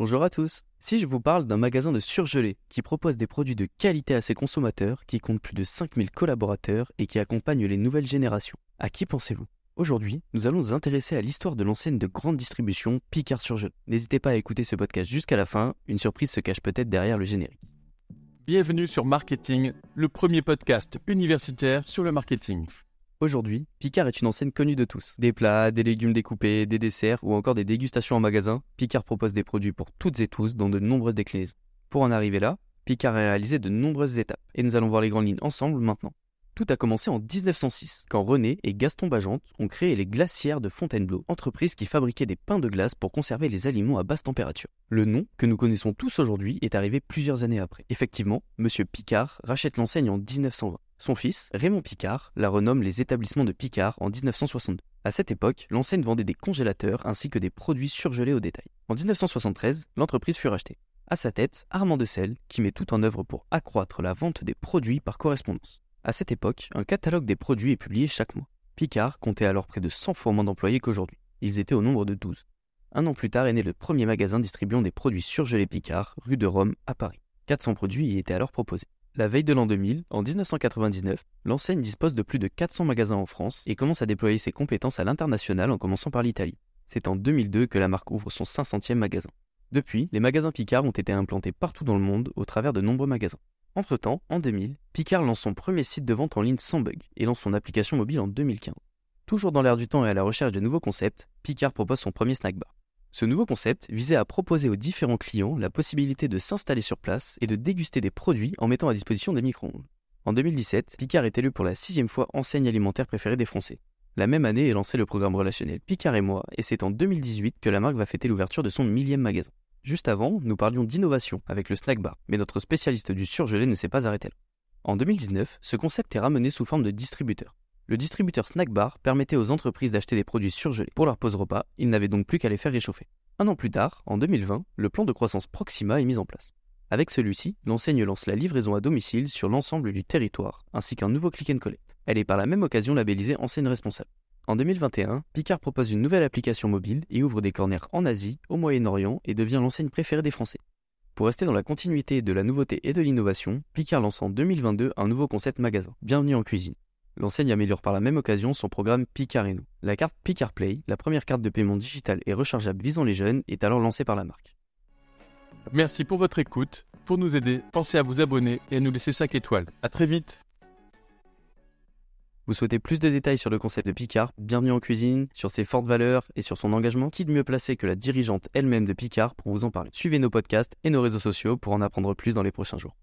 Bonjour à tous. Si je vous parle d'un magasin de surgelés qui propose des produits de qualité à ses consommateurs, qui compte plus de 5000 collaborateurs et qui accompagne les nouvelles générations, à qui pensez-vous? Aujourd'hui, nous allons nous intéresser à l'histoire de l'enseigne de grande distribution Picard Surgelé. N'hésitez pas à écouter ce podcast jusqu'à la fin, une surprise se cache peut-être derrière le générique. Bienvenue sur Marketing, le premier podcast universitaire sur le marketing. Aujourd'hui, Picard est une enseigne connue de tous. Des plats, des légumes découpés, des desserts ou encore des dégustations en magasin, Picard propose des produits pour toutes et tous dans de nombreuses déclinaisons. Pour en arriver là, Picard a réalisé de nombreuses étapes et nous allons voir les grandes lignes ensemble maintenant. Tout a commencé en 1906, quand René et Gaston Bajante ont créé les glacières de Fontainebleau, entreprise qui fabriquait des pains de glace pour conserver les aliments à basse température. Le nom, que nous connaissons tous aujourd'hui, est arrivé plusieurs années après. Effectivement, Monsieur Picard rachète l'enseigne en 1920. Son fils, Raymond Picard, la renomme les établissements de Picard en 1962. À cette époque, l'enseigne vendait des congélateurs ainsi que des produits surgelés au détail. En 1973, l'entreprise fut rachetée. À sa tête, Armand de Selle, qui met tout en œuvre pour accroître la vente des produits par correspondance. À cette époque, un catalogue des produits est publié chaque mois. Picard comptait alors près de 100 fois moins d'employés qu'aujourd'hui. Ils étaient au nombre de 12. Un an plus tard est né le premier magasin distribuant des produits surgelés Picard, rue de Rome, à Paris. 400 produits y étaient alors proposés. La veille de l'an 2000, en 1999, l'enseigne dispose de plus de 400 magasins en France et commence à déployer ses compétences à l'international en commençant par l'Italie. C'est en 2002 que la marque ouvre son 500e magasin. Depuis, les magasins Picard ont été implantés partout dans le monde au travers de nombreux magasins. Entre-temps, en 2000, Picard lance son premier site de vente en ligne sans bug et lance son application mobile en 2015. Toujours dans l'air du temps et à la recherche de nouveaux concepts, Picard propose son premier snack bar. Ce nouveau concept visait à proposer aux différents clients la possibilité de s'installer sur place et de déguster des produits en mettant à disposition des micro-ondes. En 2017, Picard est élu pour la sixième fois enseigne alimentaire préférée des Français. La même année est lancé le programme relationnel Picard et moi, et c'est en 2018 que la marque va fêter l'ouverture de son millième magasin. Juste avant, nous parlions d'innovation avec le snack bar, mais notre spécialiste du surgelé ne s'est pas arrêté là. En 2019, ce concept est ramené sous forme de distributeur. Le distributeur Snack Bar permettait aux entreprises d'acheter des produits surgelés pour leur pause repas, ils n'avaient donc plus qu'à les faire réchauffer. Un an plus tard, en 2020, le plan de croissance Proxima est mis en place. Avec celui-ci, l'enseigne lance la livraison à domicile sur l'ensemble du territoire, ainsi qu'un nouveau click and collect. Elle est par la même occasion labellisée enseigne responsable. En 2021, Picard propose une nouvelle application mobile et ouvre des corners en Asie, au Moyen-Orient et devient l'enseigne préférée des Français. Pour rester dans la continuité de la nouveauté et de l'innovation, Picard lance en 2022 un nouveau concept magasin, Bienvenue en cuisine. L'enseigne améliore par la même occasion son programme Picard et nous. La carte Picard Play, la première carte de paiement digitale et rechargeable visant les jeunes, est alors lancée par la marque. Merci pour votre écoute. Pour nous aider, pensez à vous abonner et à nous laisser 5 étoiles. A très vite Vous souhaitez plus de détails sur le concept de Picard, bienvenue en cuisine, sur ses fortes valeurs et sur son engagement Qui de mieux placé que la dirigeante elle-même de Picard pour vous en parler? Suivez nos podcasts et nos réseaux sociaux pour en apprendre plus dans les prochains jours.